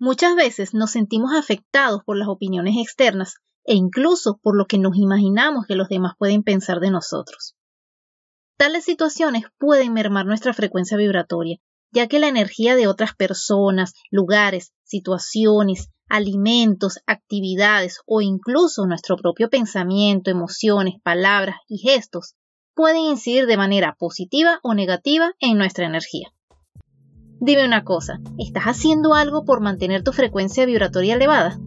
Muchas veces nos sentimos afectados por las opiniones externas e incluso por lo que nos imaginamos que los demás pueden pensar de nosotros. Tales situaciones pueden mermar nuestra frecuencia vibratoria, ya que la energía de otras personas, lugares, situaciones, alimentos, actividades o incluso nuestro propio pensamiento, emociones, palabras y gestos pueden incidir de manera positiva o negativa en nuestra energía. Dime una cosa, ¿estás haciendo algo por mantener tu frecuencia vibratoria elevada?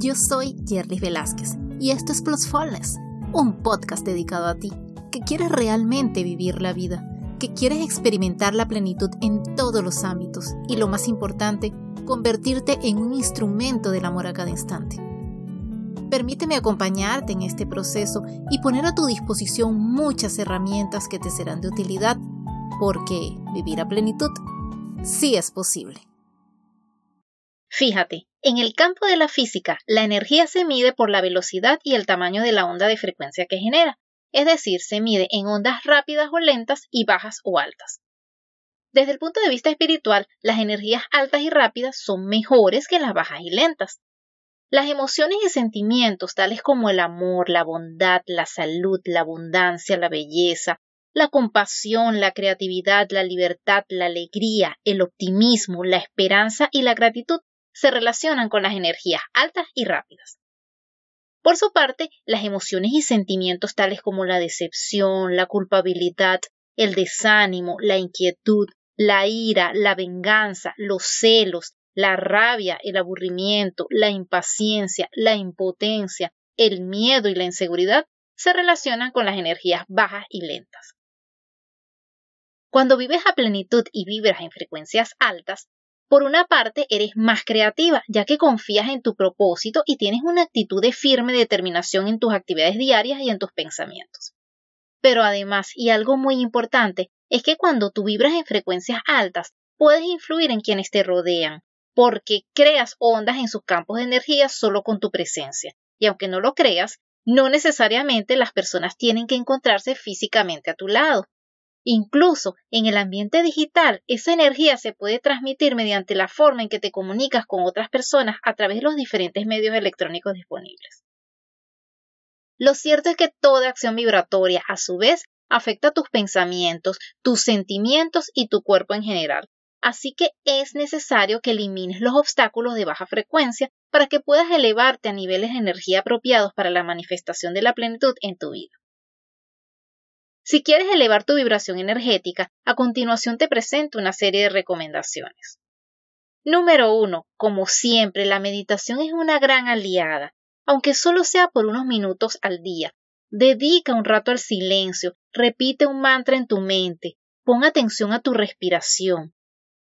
Yo soy Jerry Velázquez y esto es Plusfulness, un podcast dedicado a ti, que quieres realmente vivir la vida, que quieres experimentar la plenitud en todos los ámbitos y lo más importante, convertirte en un instrumento del amor a cada instante. Permíteme acompañarte en este proceso y poner a tu disposición muchas herramientas que te serán de utilidad, porque vivir a plenitud sí es posible. Fíjate, en el campo de la física, la energía se mide por la velocidad y el tamaño de la onda de frecuencia que genera, es decir, se mide en ondas rápidas o lentas y bajas o altas. Desde el punto de vista espiritual, las energías altas y rápidas son mejores que las bajas y lentas. Las emociones y sentimientos tales como el amor, la bondad, la salud, la abundancia, la belleza, la compasión, la creatividad, la libertad, la alegría, el optimismo, la esperanza y la gratitud se relacionan con las energías altas y rápidas. Por su parte, las emociones y sentimientos tales como la decepción, la culpabilidad, el desánimo, la inquietud, la ira, la venganza, los celos, la rabia, el aburrimiento, la impaciencia, la impotencia, el miedo y la inseguridad se relacionan con las energías bajas y lentas. Cuando vives a plenitud y vibras en frecuencias altas, por una parte eres más creativa, ya que confías en tu propósito y tienes una actitud de firme determinación en tus actividades diarias y en tus pensamientos. Pero además, y algo muy importante, es que cuando tú vibras en frecuencias altas, puedes influir en quienes te rodean, porque creas ondas en sus campos de energía solo con tu presencia. Y aunque no lo creas, no necesariamente las personas tienen que encontrarse físicamente a tu lado. Incluso en el ambiente digital, esa energía se puede transmitir mediante la forma en que te comunicas con otras personas a través de los diferentes medios electrónicos disponibles. Lo cierto es que toda acción vibratoria, a su vez, afecta tus pensamientos, tus sentimientos y tu cuerpo en general. Así que es necesario que elimines los obstáculos de baja frecuencia para que puedas elevarte a niveles de energía apropiados para la manifestación de la plenitud en tu vida. Si quieres elevar tu vibración energética, a continuación te presento una serie de recomendaciones. Número 1. Como siempre, la meditación es una gran aliada, aunque solo sea por unos minutos al día. Dedica un rato al silencio, repite un mantra en tu mente, pon atención a tu respiración.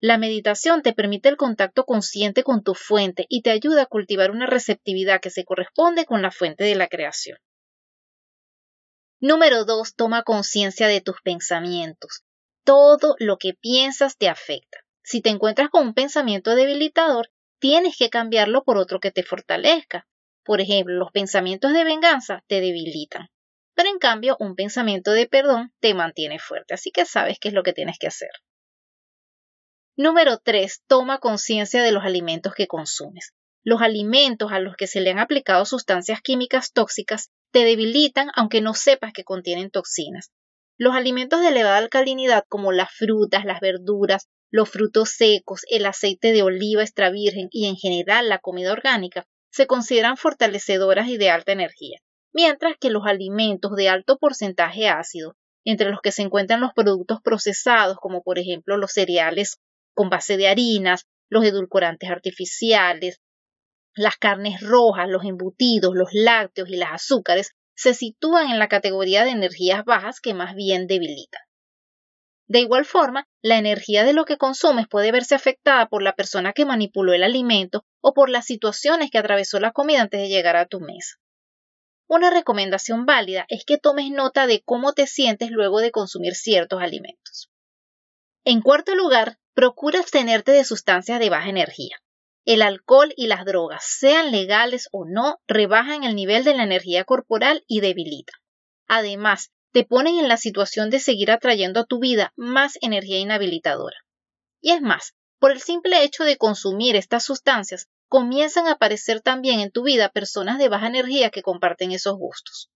La meditación te permite el contacto consciente con tu fuente y te ayuda a cultivar una receptividad que se corresponde con la fuente de la creación. Número 2. Toma conciencia de tus pensamientos. Todo lo que piensas te afecta. Si te encuentras con un pensamiento debilitador, tienes que cambiarlo por otro que te fortalezca. Por ejemplo, los pensamientos de venganza te debilitan. Pero en cambio, un pensamiento de perdón te mantiene fuerte. Así que sabes qué es lo que tienes que hacer. Número 3. Toma conciencia de los alimentos que consumes. Los alimentos a los que se le han aplicado sustancias químicas tóxicas te debilitan aunque no sepas que contienen toxinas. Los alimentos de elevada alcalinidad como las frutas, las verduras, los frutos secos, el aceite de oliva extra virgen y en general la comida orgánica se consideran fortalecedoras y de alta energía, mientras que los alimentos de alto porcentaje ácido, entre los que se encuentran los productos procesados como por ejemplo los cereales con base de harinas, los edulcorantes artificiales, las carnes rojas, los embutidos, los lácteos y las azúcares se sitúan en la categoría de energías bajas que más bien debilitan. De igual forma, la energía de lo que consumes puede verse afectada por la persona que manipuló el alimento o por las situaciones que atravesó la comida antes de llegar a tu mesa. Una recomendación válida es que tomes nota de cómo te sientes luego de consumir ciertos alimentos. En cuarto lugar, procura abstenerte de sustancias de baja energía. El alcohol y las drogas, sean legales o no, rebajan el nivel de la energía corporal y debilitan. Además, te ponen en la situación de seguir atrayendo a tu vida más energía inhabilitadora. Y es más, Por el simple hecho de consumir estas sustancias, comienzan a aparecer también en tu vida personas de baja energía que comparten esos gustos.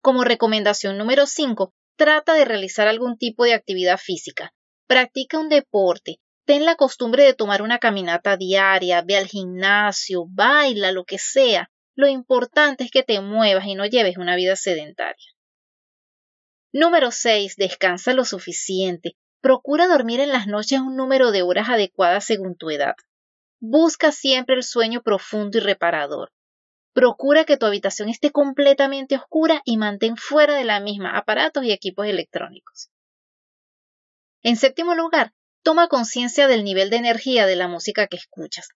Como recomendación número 5, trata de realizar algún tipo de actividad física. Practica un deporte. Ten la costumbre de tomar una caminata diaria, ve al gimnasio, baila, lo que sea. Lo importante es que te muevas y no lleves una vida sedentaria. Número 6. Descansa lo suficiente. Procura dormir en las noches un número de horas adecuadas según tu edad. Busca siempre el sueño profundo y reparador. Procura que tu habitación esté completamente oscura y mantén fuera de la misma aparatos y equipos electrónicos. En séptimo lugar, toma conciencia del nivel de energía de la música que escuchas.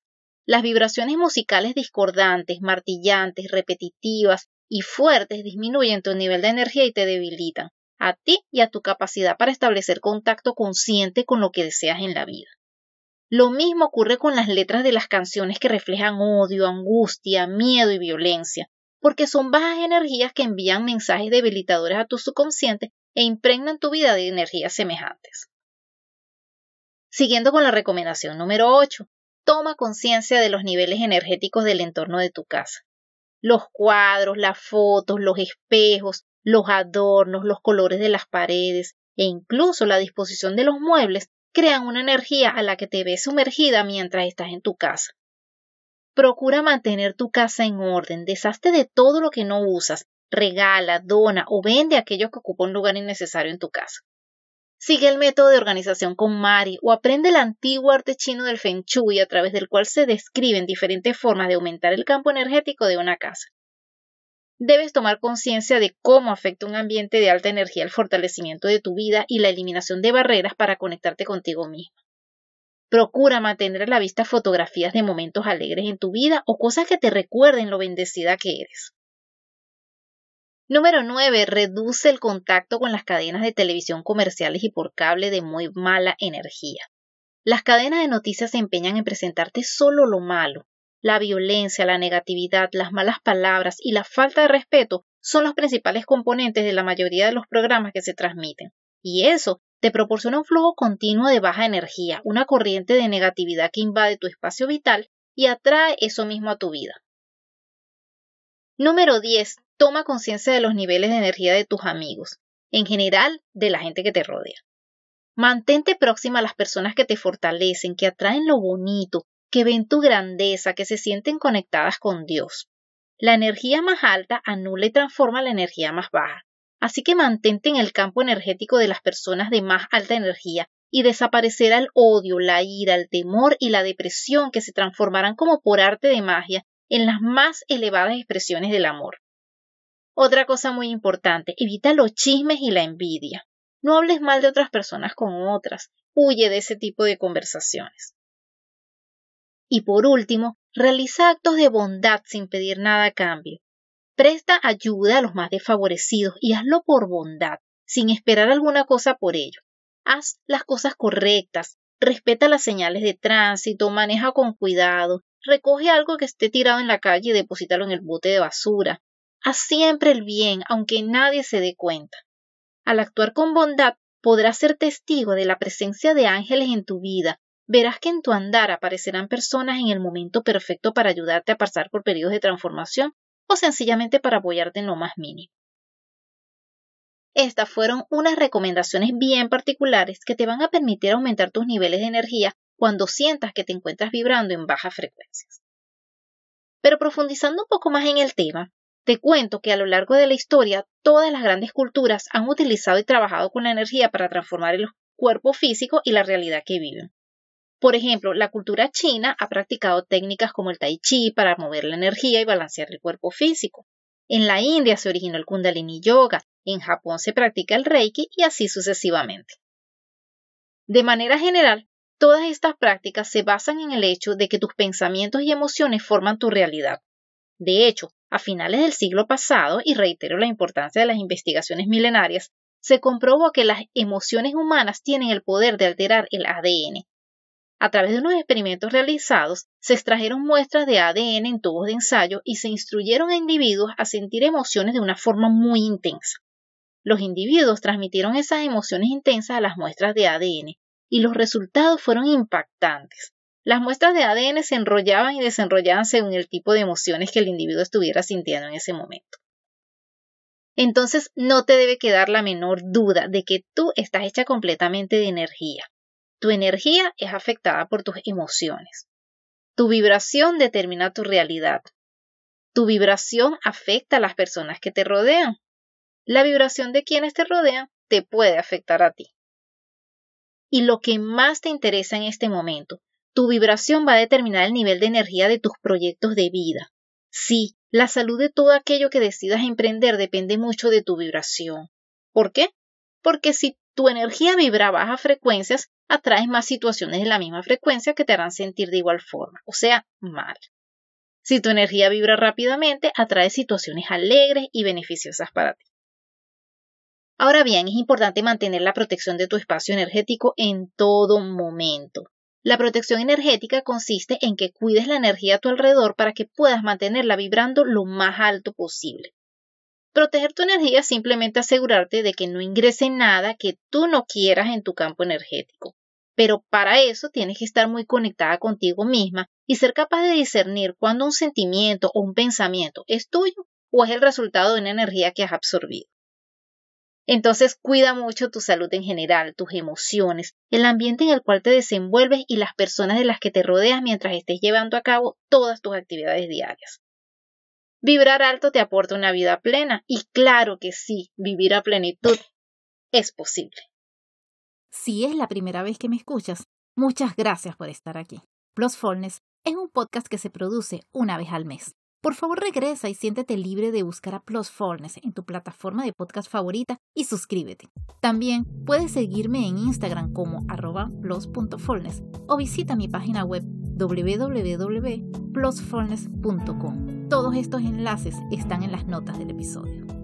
Las vibraciones musicales discordantes, martillantes, repetitivas y fuertes disminuyen tu nivel de energía y te debilitan, a ti y a tu capacidad para establecer contacto consciente con lo que deseas en la vida. Lo mismo ocurre con las letras de las canciones que reflejan odio, angustia, miedo y violencia, porque son bajas energías que envían mensajes debilitadores a tu subconsciente e impregnan tu vida de energías semejantes. Siguiendo con la recomendación número 8, toma conciencia de los niveles energéticos del entorno de tu casa. Los cuadros, las fotos, los espejos, los adornos, los colores de las paredes e incluso la disposición de los muebles crean una energía a la que te ves sumergida mientras estás en tu casa. Procura mantener tu casa en orden, deshazte de todo lo que no usas, regala, dona o vende aquello que ocupa un lugar innecesario en tu casa. Sigue el método de organización con Mari o aprende el antiguo arte chino del Feng Shui a través del cual se describen diferentes formas de aumentar el campo energético de una casa debes tomar conciencia de cómo afecta un ambiente de alta energía el fortalecimiento de tu vida y la eliminación de barreras para conectarte contigo mismo. Procura mantener a la vista fotografías de momentos alegres en tu vida o cosas que te recuerden lo bendecida que eres. Número 9. Reduce el contacto con las cadenas de televisión comerciales y por cable de muy mala energía. Las cadenas de noticias se empeñan en presentarte solo lo malo, la violencia, la negatividad, las malas palabras y la falta de respeto son los principales componentes de la mayoría de los programas que se transmiten. Y eso te proporciona un flujo continuo de baja energía, una corriente de negatividad que invade tu espacio vital y atrae eso mismo a tu vida. Número 10. Toma conciencia de los niveles de energía de tus amigos, en general de la gente que te rodea. Mantente próxima a las personas que te fortalecen, que atraen lo bonito, que ven tu grandeza, que se sienten conectadas con Dios. La energía más alta anula y transforma la energía más baja. Así que mantente en el campo energético de las personas de más alta energía y desaparecerá el odio, la ira, el temor y la depresión que se transformarán como por arte de magia en las más elevadas expresiones del amor. Otra cosa muy importante, evita los chismes y la envidia. No hables mal de otras personas con otras. Huye de ese tipo de conversaciones. Y por último, realiza actos de bondad sin pedir nada a cambio. Presta ayuda a los más desfavorecidos y hazlo por bondad, sin esperar alguna cosa por ello. Haz las cosas correctas, respeta las señales de tránsito, maneja con cuidado, recoge algo que esté tirado en la calle y deposítalo en el bote de basura. Haz siempre el bien, aunque nadie se dé cuenta. Al actuar con bondad, podrás ser testigo de la presencia de ángeles en tu vida verás que en tu andar aparecerán personas en el momento perfecto para ayudarte a pasar por periodos de transformación o sencillamente para apoyarte en lo más mínimo. Estas fueron unas recomendaciones bien particulares que te van a permitir aumentar tus niveles de energía cuando sientas que te encuentras vibrando en bajas frecuencias. Pero profundizando un poco más en el tema, te cuento que a lo largo de la historia todas las grandes culturas han utilizado y trabajado con la energía para transformar el cuerpo físico y la realidad que viven. Por ejemplo, la cultura china ha practicado técnicas como el tai chi para mover la energía y balancear el cuerpo físico. En la India se originó el kundalini yoga, en Japón se practica el reiki y así sucesivamente. De manera general, todas estas prácticas se basan en el hecho de que tus pensamientos y emociones forman tu realidad. De hecho, a finales del siglo pasado, y reitero la importancia de las investigaciones milenarias, se comprobó que las emociones humanas tienen el poder de alterar el ADN, a través de unos experimentos realizados, se extrajeron muestras de ADN en tubos de ensayo y se instruyeron a individuos a sentir emociones de una forma muy intensa. Los individuos transmitieron esas emociones intensas a las muestras de ADN y los resultados fueron impactantes. Las muestras de ADN se enrollaban y desenrollaban según el tipo de emociones que el individuo estuviera sintiendo en ese momento. Entonces no te debe quedar la menor duda de que tú estás hecha completamente de energía. Tu energía es afectada por tus emociones. Tu vibración determina tu realidad. Tu vibración afecta a las personas que te rodean. La vibración de quienes te rodean te puede afectar a ti. Y lo que más te interesa en este momento, tu vibración va a determinar el nivel de energía de tus proyectos de vida. Sí, la salud de todo aquello que decidas emprender depende mucho de tu vibración. ¿Por qué? Porque si tu energía vibra a bajas frecuencias, atraes más situaciones de la misma frecuencia que te harán sentir de igual forma, o sea, mal. Si tu energía vibra rápidamente, atraes situaciones alegres y beneficiosas para ti. Ahora bien, es importante mantener la protección de tu espacio energético en todo momento. La protección energética consiste en que cuides la energía a tu alrededor para que puedas mantenerla vibrando lo más alto posible. Proteger tu energía es simplemente asegurarte de que no ingrese nada que tú no quieras en tu campo energético. Pero para eso tienes que estar muy conectada contigo misma y ser capaz de discernir cuando un sentimiento o un pensamiento es tuyo o es el resultado de una energía que has absorbido. Entonces cuida mucho tu salud en general, tus emociones, el ambiente en el cual te desenvuelves y las personas de las que te rodeas mientras estés llevando a cabo todas tus actividades diarias. Vibrar alto te aporta una vida plena y claro que sí, vivir a plenitud es posible. Si es la primera vez que me escuchas, muchas gracias por estar aquí. Plusfulness es un podcast que se produce una vez al mes. Por favor regresa y siéntete libre de buscar a Plusfulness en tu plataforma de podcast favorita y suscríbete. También puedes seguirme en Instagram como arroba plus.fulness o visita mi página web www.plusfulness.com. Todos estos enlaces están en las notas del episodio.